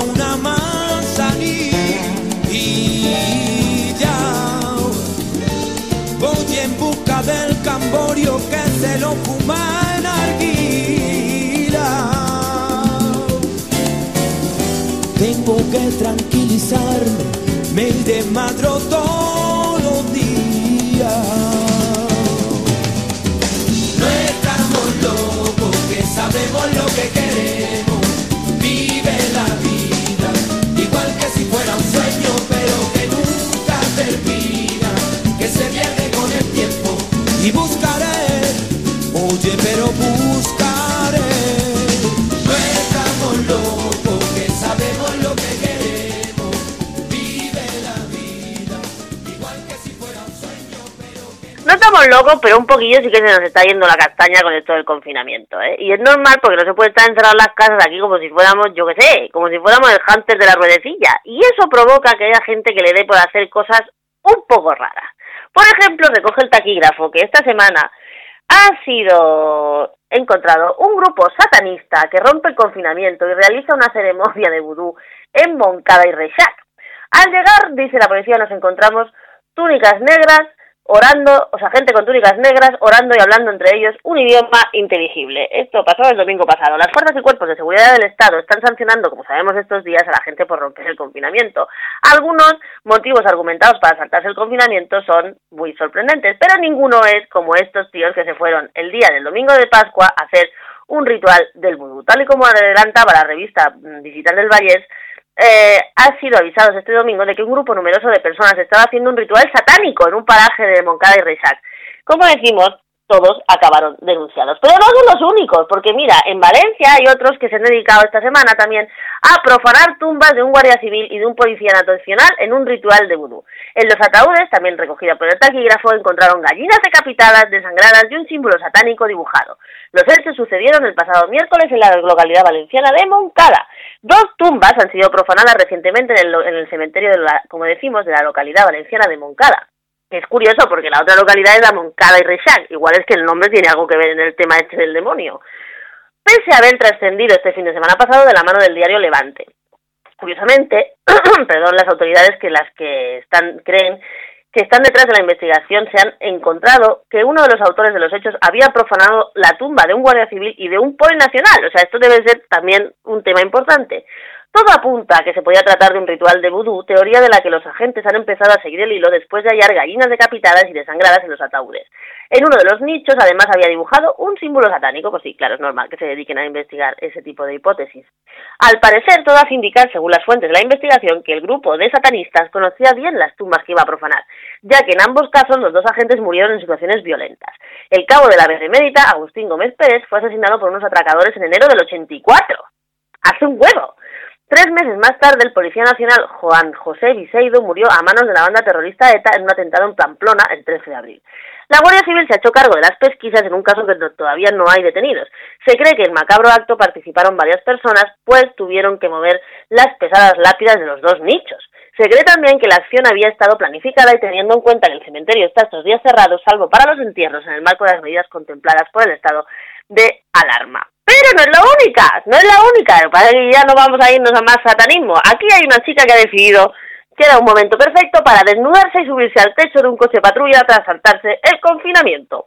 una estamos locos, pero un poquillo sí que se nos está yendo la castaña con esto del confinamiento, ¿eh? Y es normal porque no se puede estar encerrado en las casas aquí como si fuéramos, yo qué sé, como si fuéramos el hunter de la ruedecilla. Y eso provoca que haya gente que le dé por hacer cosas un poco raras. Por ejemplo, recoge el taquígrafo que esta semana ha sido encontrado un grupo satanista que rompe el confinamiento y realiza una ceremonia de vudú en Moncada y Rechac. Al llegar, dice la policía, nos encontramos túnicas negras, orando, o sea, gente con túnicas negras orando y hablando entre ellos un idioma inteligible. Esto pasó el domingo pasado. Las fuerzas y cuerpos de seguridad del Estado están sancionando, como sabemos estos días, a la gente por romper el confinamiento. Algunos motivos argumentados para saltarse el confinamiento son muy sorprendentes, pero ninguno es como estos tíos que se fueron el día del domingo de Pascua a hacer un ritual del vudú. Tal y como adelantaba la revista Digital del Vallés, eh, ha sido avisados este domingo de que un grupo numeroso de personas estaba haciendo un ritual satánico en un paraje de Moncada y Reisac. Como decimos, todos acabaron denunciados. Pero no son los únicos, porque mira, en Valencia hay otros que se han dedicado esta semana también a profanar tumbas de un guardia civil y de un policía nacional en un ritual de vudú. En los ataúdes, también recogida por el taquígrafo, encontraron gallinas decapitadas, desangradas y un símbolo satánico dibujado. Los hechos sucedieron el pasado miércoles en la localidad valenciana de Moncada. Dos tumbas han sido profanadas recientemente en el, en el cementerio, de la, como decimos, de la localidad valenciana de Moncada. Es curioso porque la otra localidad es la Moncada y Reixac. Igual es que el nombre tiene algo que ver en el tema este del demonio. Pese a haber trascendido este fin de semana pasado de la mano del diario Levante. Curiosamente, perdón, las autoridades que las que están creen que están detrás de la investigación se han encontrado que uno de los autores de los hechos había profanado la tumba de un guardia civil y de un poli nacional. O sea, esto debe ser también un tema importante. Todo apunta a que se podía tratar de un ritual de vudú, teoría de la que los agentes han empezado a seguir el hilo después de hallar gallinas decapitadas y desangradas en los ataúdes. En uno de los nichos, además, había dibujado un símbolo satánico, pues sí, claro, es normal que se dediquen a investigar ese tipo de hipótesis. Al parecer, todo hace indicar, según las fuentes de la investigación, que el grupo de satanistas conocía bien las tumbas que iba a profanar, ya que en ambos casos los dos agentes murieron en situaciones violentas. El cabo de la Benemérita, Agustín Gómez Pérez, fue asesinado por unos atracadores en enero del 84. Hace un huevo. Tres meses más tarde, el Policía Nacional Juan José Viseido murió a manos de la banda terrorista ETA en un atentado en Pamplona el 13 de abril. La Guardia Civil se ha hecho cargo de las pesquisas en un caso que todavía no hay detenidos. Se cree que en el macabro acto participaron varias personas, pues tuvieron que mover las pesadas lápidas de los dos nichos. Se cree también que la acción había estado planificada y teniendo en cuenta que el cementerio está estos días cerrado, salvo para los entierros en el marco de las medidas contempladas por el estado de alarma. Pero no es la única, no es la única. Para que ya no vamos a irnos a más satanismo. Aquí hay una chica que ha decidido que era un momento perfecto para desnudarse y subirse al techo de un coche patrulla tras saltarse el confinamiento.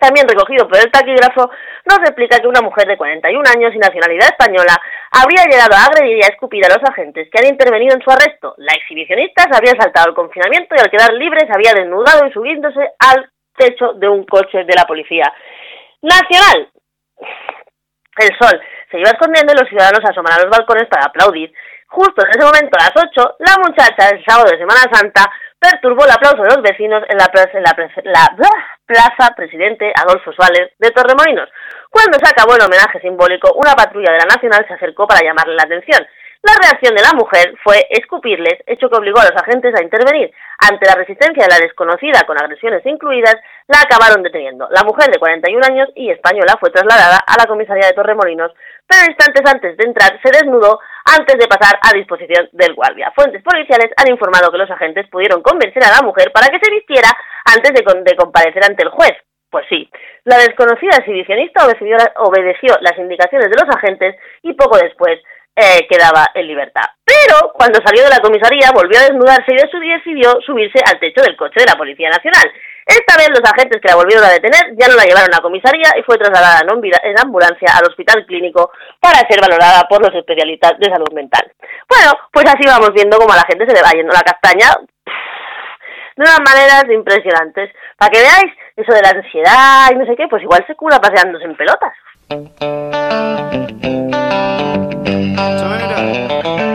También recogido por el taquígrafo, nos explica que una mujer de 41 años y nacionalidad española habría llegado a agredir y a escupir a los agentes que han intervenido en su arresto. La exhibicionista se había saltado el confinamiento y al quedar libre se había desnudado y subiéndose al techo de un coche de la policía nacional. El sol se iba escondiendo y los ciudadanos asoman a los balcones para aplaudir. Justo en ese momento, a las 8, la muchacha del sábado de Semana Santa perturbó el aplauso de los vecinos en la, en la, la Plaza Presidente Adolfo Suárez de Torremolinos. Cuando se acabó el homenaje simbólico, una patrulla de la Nacional se acercó para llamarle la atención. La reacción de la mujer fue escupirles, hecho que obligó a los agentes a intervenir. Ante la resistencia de la desconocida, con agresiones incluidas, la acabaron deteniendo. La mujer de 41 años y española fue trasladada a la comisaría de Torremolinos, pero instantes antes de entrar se desnudó antes de pasar a disposición del guardia. Fuentes policiales han informado que los agentes pudieron convencer a la mujer para que se vistiera antes de, comparecer ante el juez. Pues sí, la desconocida exhibicionista obedeció las indicaciones de los agentes y poco después eh, quedaba en libertad. Pero cuando salió de la comisaría volvió a desnudarse y decidió subirse al techo del coche de la Policía Nacional. Esta vez los agentes que la volvieron a detener ya no la llevaron a comisaría y fue trasladada en ambulancia al hospital clínico para ser valorada por los especialistas de salud mental. Bueno, pues así vamos viendo cómo a la gente se le va yendo la castaña de unas maneras impresionantes. Para que veáis eso de la ansiedad y no sé qué, pues igual se cura paseándose en pelotas. Bueno,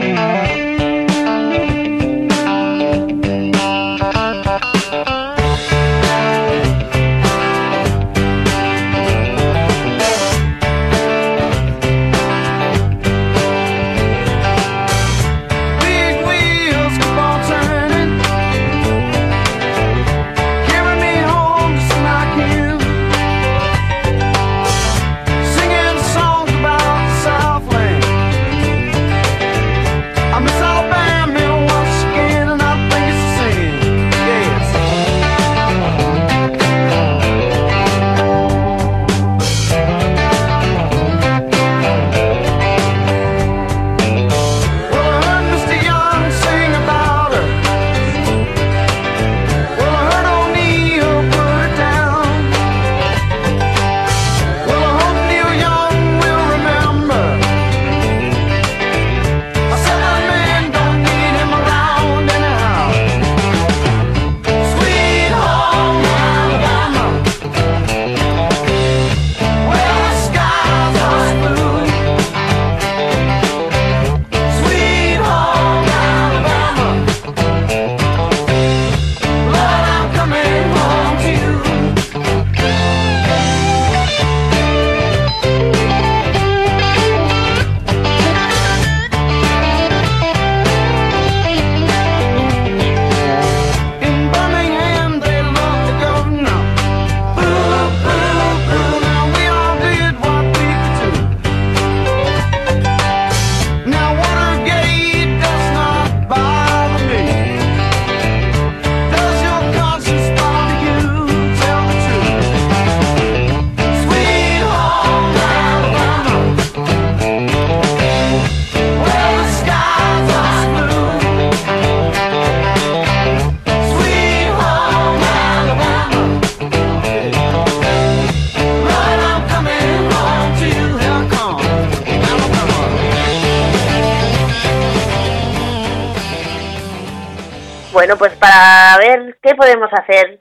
hacer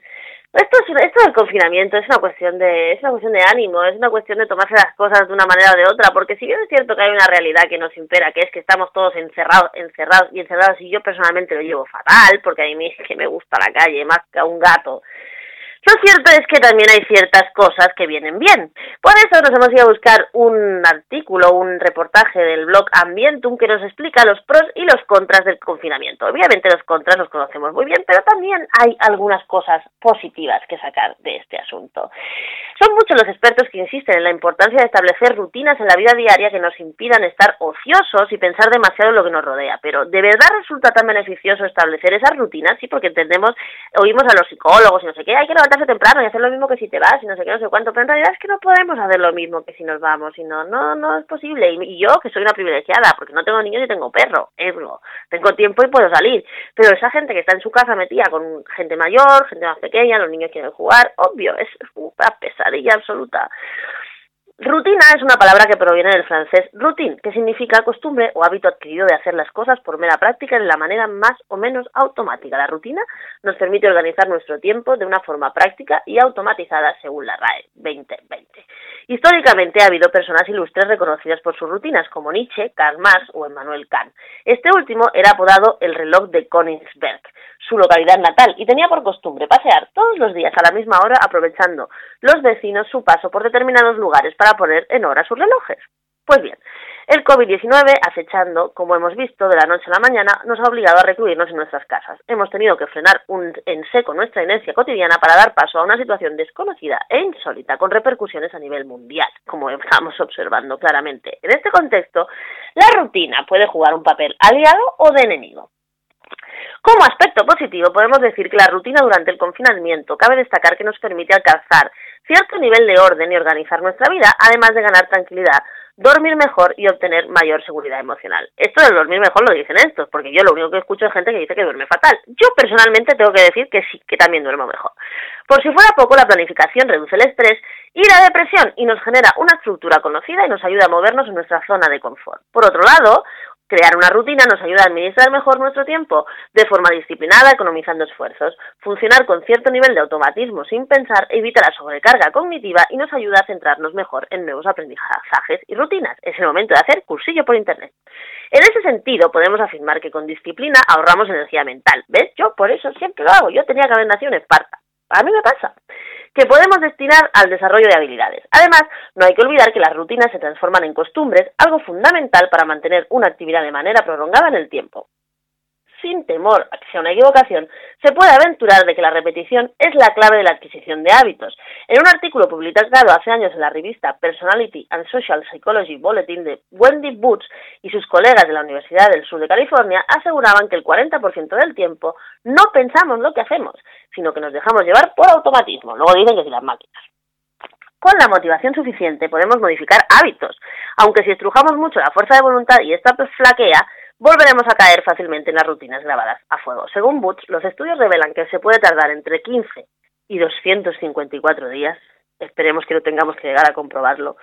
esto, esto del confinamiento es una cuestión de es una cuestión de ánimo, es una cuestión de tomarse las cosas de una manera o de otra, porque si bien es cierto que hay una realidad que nos impera, que es que estamos todos encerrados, encerrados y encerrados, y yo personalmente lo llevo fatal, porque a mí es que me gusta la calle más que a un gato, lo cierto es que también hay ciertas cosas que vienen bien. Por eso nos hemos ido a buscar un artículo, un reportaje del blog Ambientum que nos explica los pros y los contras del confinamiento. Obviamente los contras los conocemos muy bien, pero también hay algunas cosas positivas que sacar de este asunto. Son muchos los expertos que insisten en la importancia de establecer rutinas en la vida diaria que nos impidan estar ociosos y pensar demasiado en lo que nos rodea, pero ¿de verdad resulta tan beneficioso establecer esas rutinas? Sí, porque entendemos, oímos a los psicólogos y no sé qué, hay que temprano y hacer lo mismo que si te vas y no sé qué, no sé cuánto, pero en realidad es que no podemos hacer lo mismo que si nos vamos y no, no, es posible. Y, yo, que soy una privilegiada, porque no tengo niños y tengo perro, ergo, tengo tiempo y puedo salir, pero esa gente que está en su casa metida con gente mayor, gente más pequeña, los niños quieren jugar, obvio, es una pesadilla absoluta. Rutina es una palabra que proviene del francés routine, que significa costumbre o hábito adquirido de hacer las cosas por mera práctica de la manera más o menos automática. La rutina nos permite organizar nuestro tiempo de una forma práctica y automatizada según la RAE 2020. Históricamente ha habido personas ilustres reconocidas por sus rutinas, como Nietzsche, Karl Marx o Emmanuel Kant. Este último era apodado el reloj de Königsberg, su localidad natal, y tenía por costumbre pasear todos los días a la misma hora aprovechando los vecinos su paso por determinados lugares para poner en hora sus relojes. Pues bien, el COVID-19, acechando, como hemos visto, de la noche a la mañana, nos ha obligado a recluirnos en nuestras casas. Hemos tenido que frenar un, en seco nuestra inercia cotidiana para dar paso a una situación desconocida e insólita, con repercusiones a nivel mundial, como estamos observando claramente. En este contexto, la rutina puede jugar un papel aliado o de enemigo. Como aspecto positivo, podemos decir que la rutina durante el confinamiento cabe destacar que nos permite alcanzar cierto nivel de orden y organizar nuestra vida, además de ganar tranquilidad, dormir mejor y obtener mayor seguridad emocional. Esto de dormir mejor lo dicen estos, porque yo lo único que escucho es gente que dice que duerme fatal. Yo personalmente tengo que decir que sí, que también duermo mejor. Por si fuera poco, la planificación reduce el estrés y la depresión y nos genera una estructura conocida y nos ayuda a movernos en nuestra zona de confort. Por otro lado, Crear una rutina nos ayuda a administrar mejor nuestro tiempo de forma disciplinada, economizando esfuerzos. Funcionar con cierto nivel de automatismo sin pensar evita la sobrecarga cognitiva y nos ayuda a centrarnos mejor en nuevos aprendizajes y rutinas. Es el momento de hacer cursillo por Internet. En ese sentido, podemos afirmar que con disciplina ahorramos energía mental. ¿Ves? Yo por eso siempre lo hago. Yo tenía que haber nacido en Esparta. A mí me pasa que podemos destinar al desarrollo de habilidades. Además, no hay que olvidar que las rutinas se transforman en costumbres, algo fundamental para mantener una actividad de manera prolongada en el tiempo sin temor a que sea una equivocación, se puede aventurar de que la repetición es la clave de la adquisición de hábitos. En un artículo publicado hace años en la revista Personality and Social Psychology Bulletin de Wendy Boots y sus colegas de la Universidad del Sur de California aseguraban que el 40% del tiempo no pensamos lo que hacemos, sino que nos dejamos llevar por automatismo. Luego dicen que si las máquinas. Con la motivación suficiente podemos modificar hábitos, aunque si estrujamos mucho la fuerza de voluntad y esta flaquea, volveremos a caer fácilmente en las rutinas grabadas a fuego. Según Butch, los estudios revelan que se puede tardar entre 15 y 254 días, esperemos que no tengamos que llegar a comprobarlo,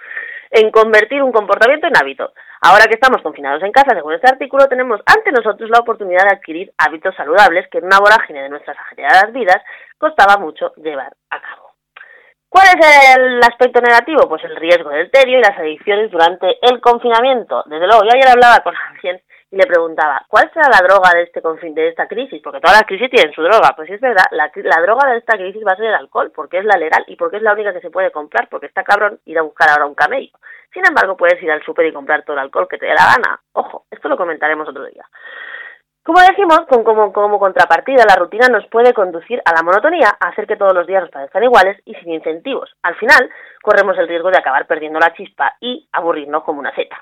en convertir un comportamiento en hábito. Ahora que estamos confinados en casa, según este artículo, tenemos ante nosotros la oportunidad de adquirir hábitos saludables que en una vorágine de nuestras ajetreadas vidas costaba mucho llevar a cabo. ¿Cuál es el aspecto negativo? Pues el riesgo del tedio y las adicciones durante el confinamiento. Desde luego, yo ayer hablaba con alguien le preguntaba, ¿cuál será la droga de este de esta crisis? Porque todas las crisis tienen su droga. Pues sí es verdad, la, la, droga de esta crisis va a ser el alcohol, porque es la legal y porque es la única que se puede comprar, porque está cabrón ir a buscar ahora un camello. Sin embargo, puedes ir al súper y comprar todo el alcohol que te dé la gana. Ojo, esto lo comentaremos otro día. Como decimos, con, como, como contrapartida, la rutina nos puede conducir a la monotonía, a hacer que todos los días nos parezcan iguales y sin incentivos. Al final, corremos el riesgo de acabar perdiendo la chispa y aburrirnos como una seta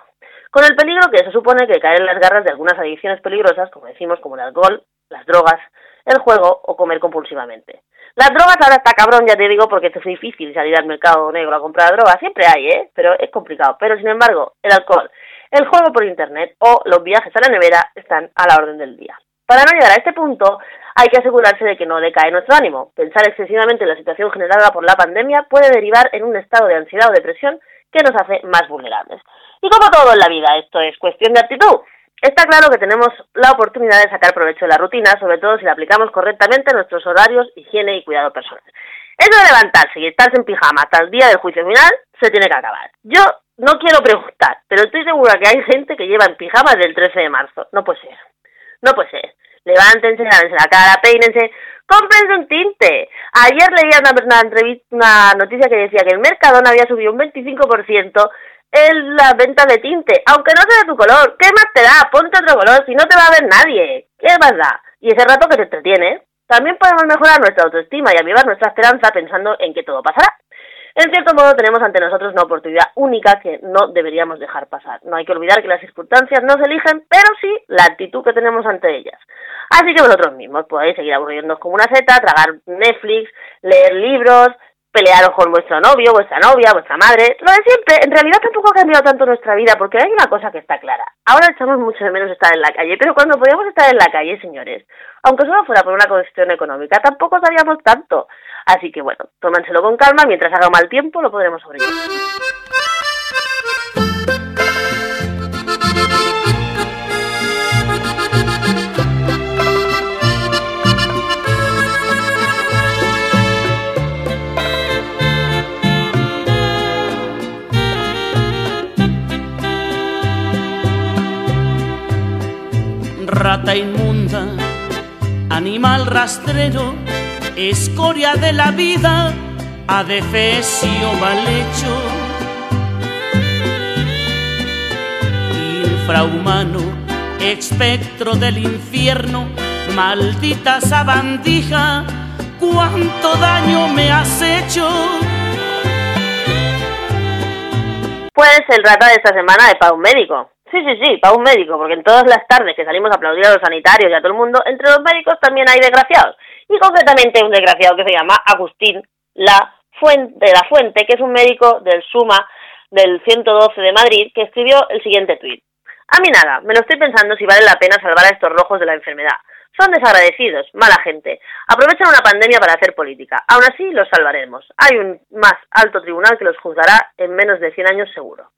con el peligro que eso supone que caer en las garras de algunas adicciones peligrosas, como decimos, como el alcohol, las drogas, el juego o comer compulsivamente. Las drogas ahora está cabrón, ya te digo, porque es difícil salir al mercado negro a comprar drogas, siempre hay, ¿eh? Pero es complicado. Pero sin embargo, el alcohol, el juego por internet o los viajes a la nevera están a la orden del día. Para no llegar a este punto, hay que asegurarse de que no decae nuestro ánimo. Pensar excesivamente en la situación generada por la pandemia puede derivar en un estado de ansiedad o depresión que nos hace más vulnerables. Y como todo en la vida, esto es cuestión de actitud. Está claro que tenemos la oportunidad de sacar provecho de la rutina, sobre todo si la aplicamos correctamente en nuestros horarios, higiene y cuidado personal. Eso de levantarse y estarse en pijama hasta el día del juicio final se tiene que acabar. Yo no quiero preguntar, pero estoy segura que hay gente que lleva en pijama del 13 de marzo. No puede ser. No puede ser. Levántense, lávense la cara, peínense, cómprense un tinte. Ayer leía una, entrevista, una noticia que decía que el Mercadona había subido un 25% en la venta de tinte, aunque no sea de tu color. ¿Qué más te da? Ponte otro color, si no te va a ver nadie. ¿Qué más da? Y ese rato que te entretiene. También podemos mejorar nuestra autoestima y avivar nuestra esperanza pensando en que todo pasará. En cierto modo tenemos ante nosotros una oportunidad única que no deberíamos dejar pasar. No hay que olvidar que las circunstancias no se eligen, pero sí la actitud que tenemos ante ellas. Así que vosotros mismos podéis seguir aburriéndonos como una seta, tragar Netflix, leer libros, pelearos con vuestro novio, vuestra novia, vuestra madre, lo de siempre. En realidad tampoco ha cambiado tanto nuestra vida porque hay una cosa que está clara. Ahora echamos mucho de menos estar en la calle, pero cuando podíamos estar en la calle, señores, aunque solo fuera por una cuestión económica, tampoco sabíamos tanto. Así que bueno, tómanselo con calma, mientras haga mal tiempo lo podremos sobrevivir. Rata inmunda, animal rastrero, escoria de la vida, adefesio mal hecho, infrahumano, espectro del infierno, maldita sabandija, cuánto daño me has hecho. Pues el rata de esta semana para un médico. Sí, sí, sí, para un médico, porque en todas las tardes que salimos a aplaudir a los sanitarios y a todo el mundo, entre los médicos también hay desgraciados. Y concretamente un desgraciado que se llama Agustín La Fuente, la Fuente, que es un médico del SUMA del 112 de Madrid, que escribió el siguiente tuit. A mí nada, me lo estoy pensando si vale la pena salvar a estos rojos de la enfermedad. Son desagradecidos, mala gente. Aprovechan una pandemia para hacer política. Aún así, los salvaremos. Hay un más alto tribunal que los juzgará en menos de 100 años seguro.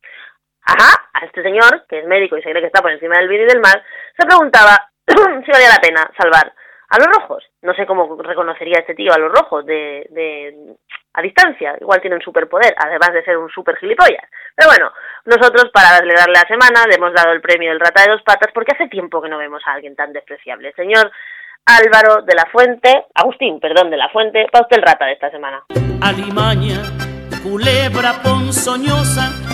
Ajá, a este señor, que es médico y se cree que está por encima del bien y del mal, se preguntaba si valía la pena salvar a los rojos. No sé cómo reconocería este tío a los rojos de, de a distancia. Igual tiene un superpoder, además de ser un super gilipollas. Pero bueno, nosotros para alegrarle la semana le hemos dado el premio del rata de dos patas porque hace tiempo que no vemos a alguien tan despreciable. Señor Álvaro de la Fuente, Agustín, perdón, de la Fuente, para usted el rata de esta semana. Alimaña, culebra ponzoñosa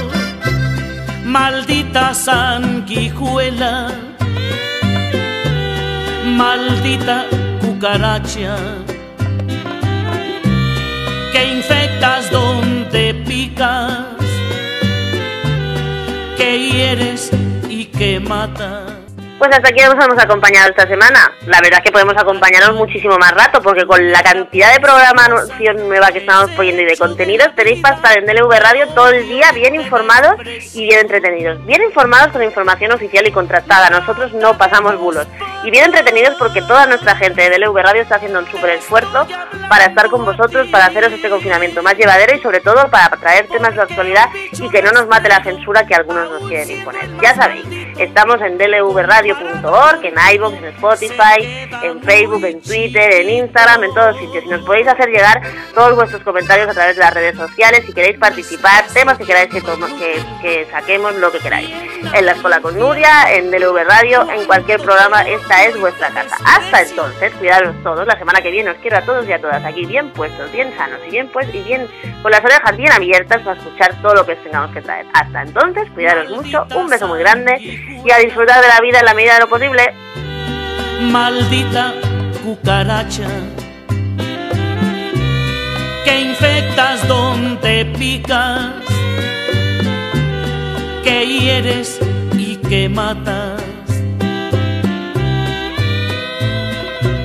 maldita sanguijuela, maldita cucaracha, que infectas donde picas, que hieres y que matas. Pues hasta aquí nos hemos acompañado esta semana. La verdad es que podemos acompañaros muchísimo más rato, porque con la cantidad de programación nueva que estamos poniendo y de contenidos, tenéis para estar en DLV Radio todo el día bien informados y bien entretenidos. Bien informados con información oficial y contrastada. Nosotros no pasamos bulos. Y bien entretenidos porque toda nuestra gente de DLV Radio está haciendo un súper esfuerzo para estar con vosotros, para haceros este confinamiento más llevadero y sobre todo para traer temas de actualidad y que no nos mate la censura que algunos nos quieren imponer. Ya sabéis, estamos en DLV Radio que en iVoox, en Spotify, en Facebook, en Twitter, en Instagram, en todos sitios. Y nos podéis hacer llegar todos vuestros comentarios a través de las redes sociales si queréis participar, temas que queráis que, que, saquemos, lo que queráis. En la Escuela con Nuria, en DLV Radio, en cualquier programa, esta es vuestra casa. Hasta entonces, cuidaros todos. La semana que viene os quiero a todos y a todas aquí bien puestos, bien sanos y bien pues y bien con las orejas bien abiertas para escuchar todo lo que os tengamos que traer. Hasta entonces, cuidaros mucho, un beso muy grande y a disfrutar de la vida en la medida de lo posible. Maldita cucaracha que infectas donde picas, que hieres y que matas,